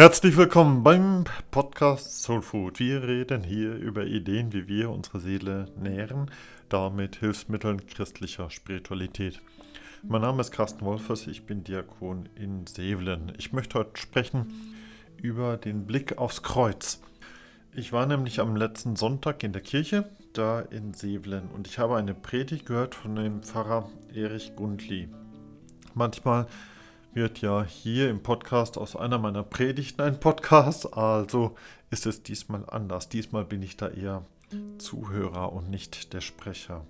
Herzlich willkommen beim Podcast Soul Food. Wir reden hier über Ideen, wie wir unsere Seele nähren, damit Hilfsmitteln christlicher Spiritualität. Mein Name ist Carsten Wolfers, ich bin Diakon in Sevelen. Ich möchte heute sprechen über den Blick aufs Kreuz. Ich war nämlich am letzten Sonntag in der Kirche, da in Sevelen, und ich habe eine Predigt gehört von dem Pfarrer Erich Gundli. Manchmal wird ja hier im Podcast aus einer meiner Predigten ein Podcast, also ist es diesmal anders. Diesmal bin ich da eher Zuhörer und nicht der Sprecher.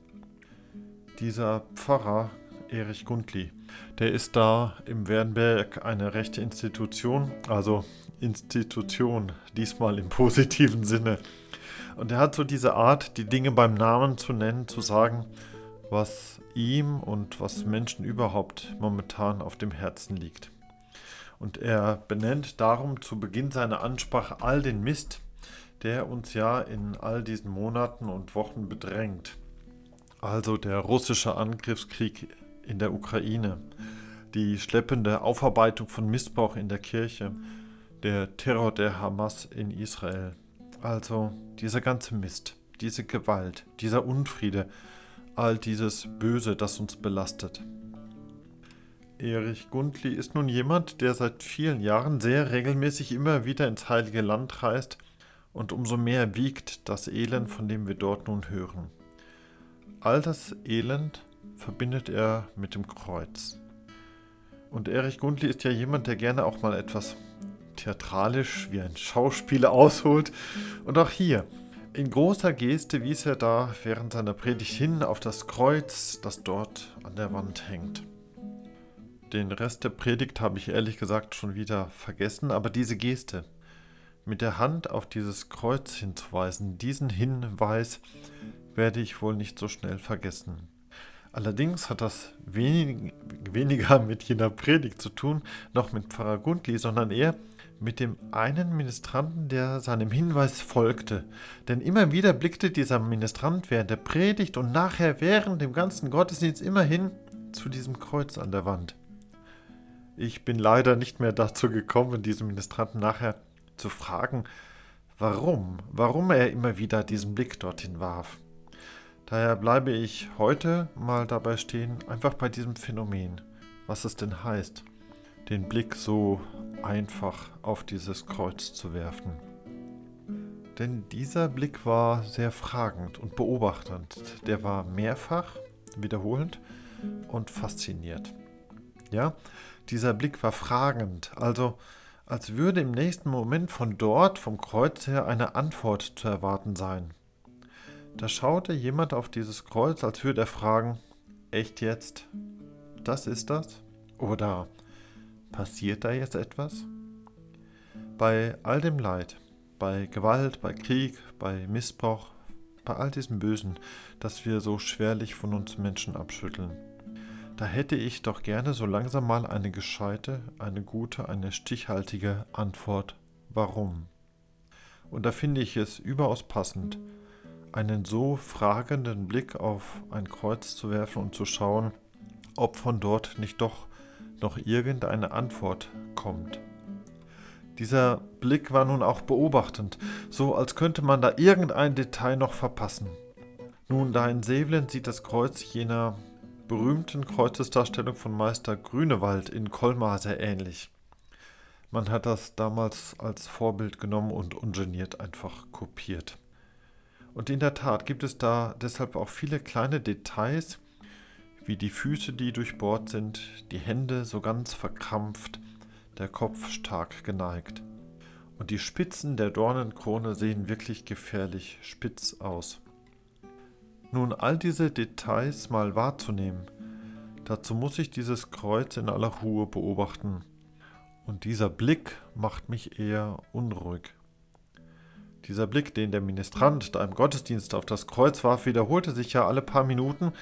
Dieser Pfarrer Erich Gundli, der ist da im Wernberg eine rechte Institution, also Institution, diesmal im positiven Sinne. Und er hat so diese Art, die Dinge beim Namen zu nennen, zu sagen, was ihm und was Menschen überhaupt momentan auf dem Herzen liegt. Und er benennt darum zu Beginn seiner Ansprache all den Mist, der uns ja in all diesen Monaten und Wochen bedrängt. Also der russische Angriffskrieg in der Ukraine, die schleppende Aufarbeitung von Missbrauch in der Kirche, der Terror der Hamas in Israel. Also dieser ganze Mist, diese Gewalt, dieser Unfriede, all dieses Böse, das uns belastet. Erich Gundli ist nun jemand, der seit vielen Jahren sehr regelmäßig immer wieder ins Heilige Land reist und umso mehr wiegt das Elend, von dem wir dort nun hören. All das Elend verbindet er mit dem Kreuz. Und Erich Gundli ist ja jemand, der gerne auch mal etwas theatralisch wie ein Schauspieler ausholt. Und auch hier, in großer Geste wies er da während seiner Predigt hin auf das Kreuz, das dort an der Wand hängt. Den Rest der Predigt habe ich ehrlich gesagt schon wieder vergessen, aber diese Geste, mit der Hand auf dieses Kreuz hinzuweisen, diesen Hinweis werde ich wohl nicht so schnell vergessen. Allerdings hat das wenig, weniger mit jener Predigt zu tun, noch mit Pfarrer Gundli, sondern eher mit dem einen Ministranten, der seinem Hinweis folgte. Denn immer wieder blickte dieser Ministrant während der Predigt und nachher während dem ganzen Gottesdienst immerhin zu diesem Kreuz an der Wand. Ich bin leider nicht mehr dazu gekommen, diesen Ministranten nachher zu fragen, warum, warum er immer wieder diesen Blick dorthin warf. Daher bleibe ich heute mal dabei stehen, einfach bei diesem Phänomen, was es denn heißt, den Blick so einfach auf dieses Kreuz zu werfen. Denn dieser Blick war sehr fragend und beobachtend. Der war mehrfach, wiederholend und fasziniert. Ja, dieser Blick war fragend, also als würde im nächsten Moment von dort, vom Kreuz her, eine Antwort zu erwarten sein. Da schaute jemand auf dieses Kreuz, als würde er fragen, echt jetzt? Das ist das? Oder passiert da jetzt etwas? Bei all dem Leid, bei Gewalt, bei Krieg, bei Missbrauch, bei all diesem Bösen, das wir so schwerlich von uns Menschen abschütteln, da hätte ich doch gerne so langsam mal eine gescheite, eine gute, eine stichhaltige Antwort. Warum? Und da finde ich es überaus passend, einen so fragenden Blick auf ein Kreuz zu werfen und zu schauen, ob von dort nicht doch noch irgendeine Antwort kommt. Dieser Blick war nun auch beobachtend, so als könnte man da irgendein Detail noch verpassen. Nun, da in Sevelen sieht das Kreuz jener berühmten Kreuzesdarstellung von Meister Grünewald in Colmar sehr ähnlich. Man hat das damals als Vorbild genommen und ungeniert einfach kopiert. Und in der Tat gibt es da deshalb auch viele kleine Details, wie die Füße, die durchbohrt sind, die Hände so ganz verkrampft, der Kopf stark geneigt. Und die Spitzen der Dornenkrone sehen wirklich gefährlich spitz aus. Nun all diese Details mal wahrzunehmen, dazu muss ich dieses Kreuz in aller Ruhe beobachten. Und dieser Blick macht mich eher unruhig. Dieser Blick, den der Ministrant da im Gottesdienst auf das Kreuz warf, wiederholte sich ja alle paar Minuten,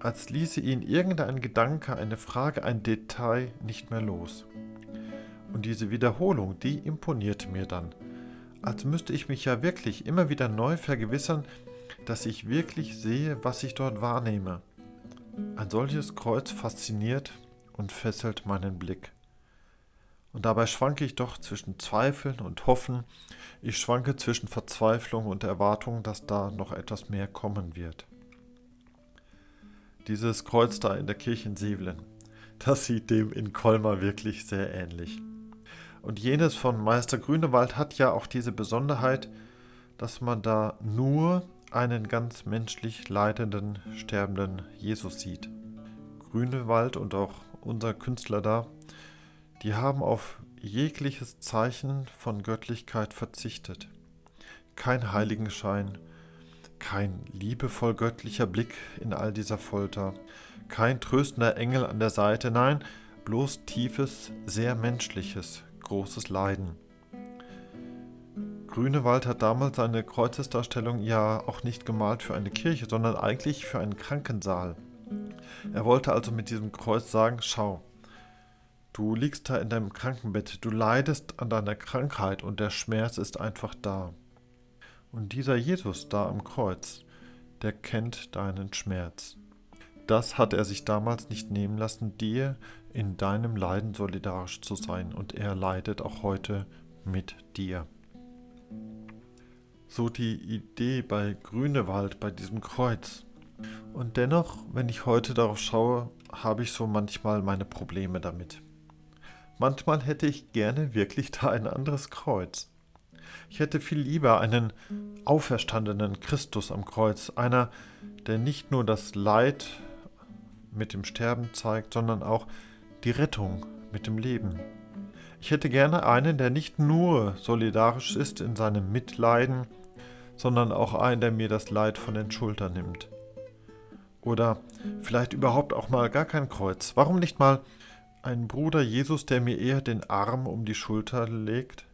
als ließe ihn irgendein Gedanke, eine Frage, ein Detail nicht mehr los. Und diese Wiederholung, die imponierte mir dann, als müsste ich mich ja wirklich immer wieder neu vergewissern, dass ich wirklich sehe, was ich dort wahrnehme. Ein solches Kreuz fasziniert und fesselt meinen Blick. Und dabei schwanke ich doch zwischen Zweifeln und Hoffen. Ich schwanke zwischen Verzweiflung und Erwartung, dass da noch etwas mehr kommen wird. Dieses Kreuz da in der Kirche in Sevelen, das sieht dem in Colmar wirklich sehr ähnlich. Und jenes von Meister Grünewald hat ja auch diese Besonderheit, dass man da nur einen ganz menschlich leidenden, sterbenden Jesus sieht. Grünewald und auch unser Künstler da, die haben auf jegliches Zeichen von Göttlichkeit verzichtet. Kein Heiligenschein, kein liebevoll göttlicher Blick in all dieser Folter, kein tröstender Engel an der Seite, nein, bloß tiefes, sehr menschliches, großes Leiden. Grünewald hat damals seine Kreuzesdarstellung ja auch nicht gemalt für eine Kirche, sondern eigentlich für einen Krankensaal. Er wollte also mit diesem Kreuz sagen, schau, du liegst da in deinem Krankenbett, du leidest an deiner Krankheit und der Schmerz ist einfach da. Und dieser Jesus da am Kreuz, der kennt deinen Schmerz. Das hat er sich damals nicht nehmen lassen, dir in deinem Leiden solidarisch zu sein, und er leidet auch heute mit dir. So die Idee bei Grünewald, bei diesem Kreuz. Und dennoch, wenn ich heute darauf schaue, habe ich so manchmal meine Probleme damit. Manchmal hätte ich gerne wirklich da ein anderes Kreuz. Ich hätte viel lieber einen auferstandenen Christus am Kreuz, einer, der nicht nur das Leid mit dem Sterben zeigt, sondern auch die Rettung mit dem Leben. Ich hätte gerne einen, der nicht nur solidarisch ist in seinem Mitleiden, sondern auch einen, der mir das Leid von den Schultern nimmt. Oder vielleicht überhaupt auch mal gar kein Kreuz. Warum nicht mal ein Bruder Jesus, der mir eher den Arm um die Schulter legt?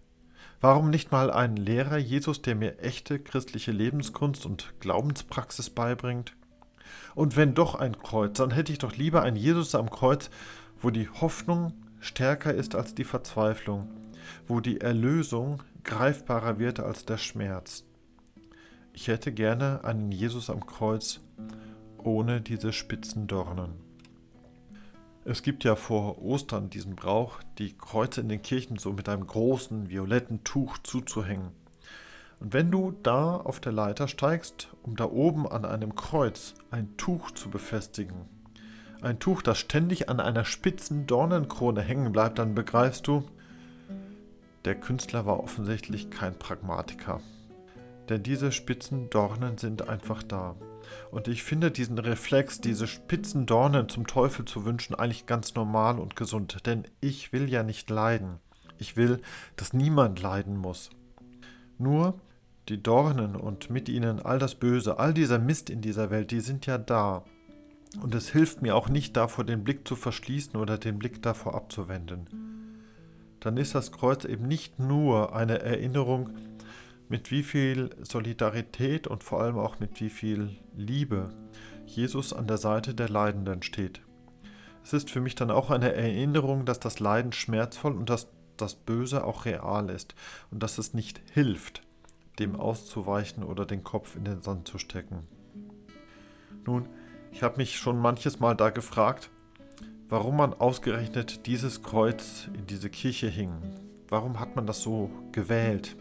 Warum nicht mal ein Lehrer Jesus, der mir echte christliche Lebenskunst und Glaubenspraxis beibringt? Und wenn doch ein Kreuz, dann hätte ich doch lieber einen Jesus am Kreuz, wo die Hoffnung stärker ist als die Verzweiflung, wo die Erlösung greifbarer wird als der Schmerz. Ich hätte gerne einen Jesus am Kreuz ohne diese spitzen Dornen. Es gibt ja vor Ostern diesen Brauch, die Kreuze in den Kirchen so mit einem großen violetten Tuch zuzuhängen. Und wenn du da auf der Leiter steigst, um da oben an einem Kreuz ein Tuch zu befestigen, ein Tuch, das ständig an einer spitzen Dornenkrone hängen bleibt, dann begreifst du, der Künstler war offensichtlich kein Pragmatiker. Denn diese spitzen Dornen sind einfach da. Und ich finde diesen Reflex, diese spitzen Dornen zum Teufel zu wünschen, eigentlich ganz normal und gesund. Denn ich will ja nicht leiden. Ich will, dass niemand leiden muss. Nur die Dornen und mit ihnen all das Böse, all dieser Mist in dieser Welt, die sind ja da. Und es hilft mir auch nicht davor, den Blick zu verschließen oder den Blick davor abzuwenden. Dann ist das Kreuz eben nicht nur eine Erinnerung, mit wie viel Solidarität und vor allem auch mit wie viel Liebe Jesus an der Seite der Leidenden steht. Es ist für mich dann auch eine Erinnerung, dass das Leiden schmerzvoll und dass das Böse auch real ist und dass es nicht hilft, dem auszuweichen oder den Kopf in den Sand zu stecken. Nun, ich habe mich schon manches Mal da gefragt, warum man ausgerechnet dieses Kreuz in diese Kirche hing. Warum hat man das so gewählt?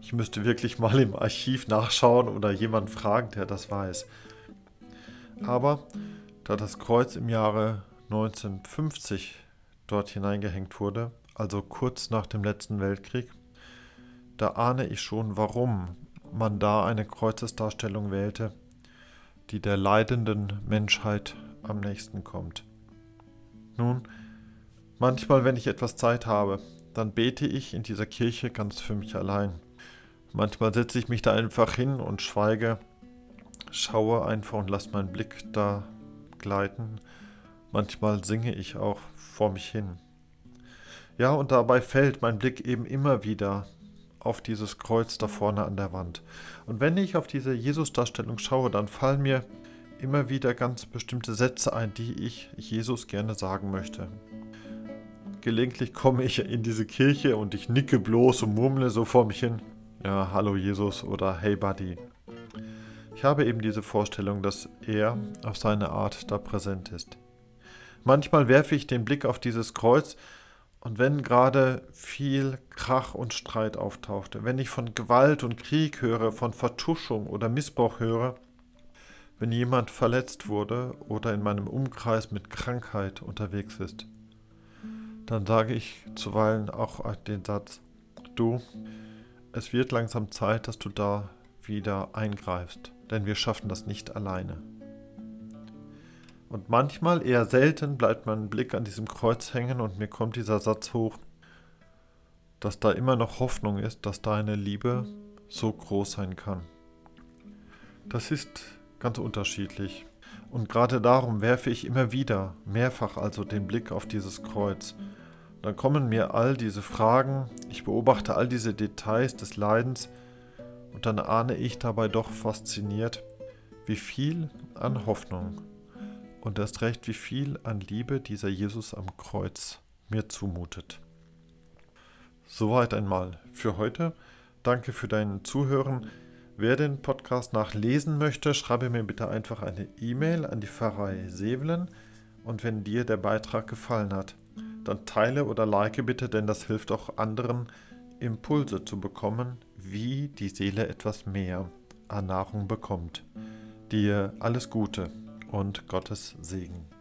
Ich müsste wirklich mal im Archiv nachschauen oder jemanden fragen, der das weiß. Aber da das Kreuz im Jahre 1950 dort hineingehängt wurde, also kurz nach dem letzten Weltkrieg, da ahne ich schon, warum man da eine Kreuzesdarstellung wählte, die der leidenden Menschheit am nächsten kommt. Nun, manchmal, wenn ich etwas Zeit habe, dann bete ich in dieser Kirche ganz für mich allein. Manchmal setze ich mich da einfach hin und schweige, schaue einfach und lasse meinen Blick da gleiten. Manchmal singe ich auch vor mich hin. Ja, und dabei fällt mein Blick eben immer wieder auf dieses Kreuz da vorne an der Wand. Und wenn ich auf diese Jesus-Darstellung schaue, dann fallen mir immer wieder ganz bestimmte Sätze ein, die ich Jesus gerne sagen möchte. Gelegentlich komme ich in diese Kirche und ich nicke bloß und murmle so vor mich hin ja, hallo Jesus oder hey Buddy. Ich habe eben diese Vorstellung, dass er auf seine Art da präsent ist. Manchmal werfe ich den Blick auf dieses Kreuz Und wenn gerade viel Krach und Streit auftauchte, wenn ich von Gewalt und Krieg höre, von Vertuschung oder Missbrauch höre, wenn jemand verletzt wurde oder in meinem Umkreis mit Krankheit unterwegs ist, dann sage ich zuweilen auch den Satz, du, es wird langsam Zeit, dass du da wieder eingreifst, denn wir schaffen das nicht alleine. Und manchmal, eher selten, bleibt mein Blick an diesem Kreuz hängen und mir kommt dieser Satz hoch, dass da immer noch Hoffnung ist, dass deine Liebe so groß sein kann. Das ist ganz unterschiedlich. Und gerade darum werfe ich immer wieder, mehrfach also, den Blick auf dieses Kreuz. Dann kommen mir all diese Fragen, ich beobachte all diese Details des Leidens und dann ahne ich dabei doch fasziniert, wie viel an Hoffnung und erst recht, wie viel an Liebe dieser Jesus am Kreuz mir zumutet. Soweit einmal für heute. Danke für dein Zuhören. Wer den Podcast nachlesen möchte, schreibe mir bitte einfach eine E-Mail an die Pfarrei Sevelen und wenn dir der Beitrag gefallen hat, dann teile oder like bitte, denn das hilft auch anderen, Impulse zu bekommen, wie die Seele etwas mehr an Nahrung bekommt. Dir alles Gute und Gottes Segen.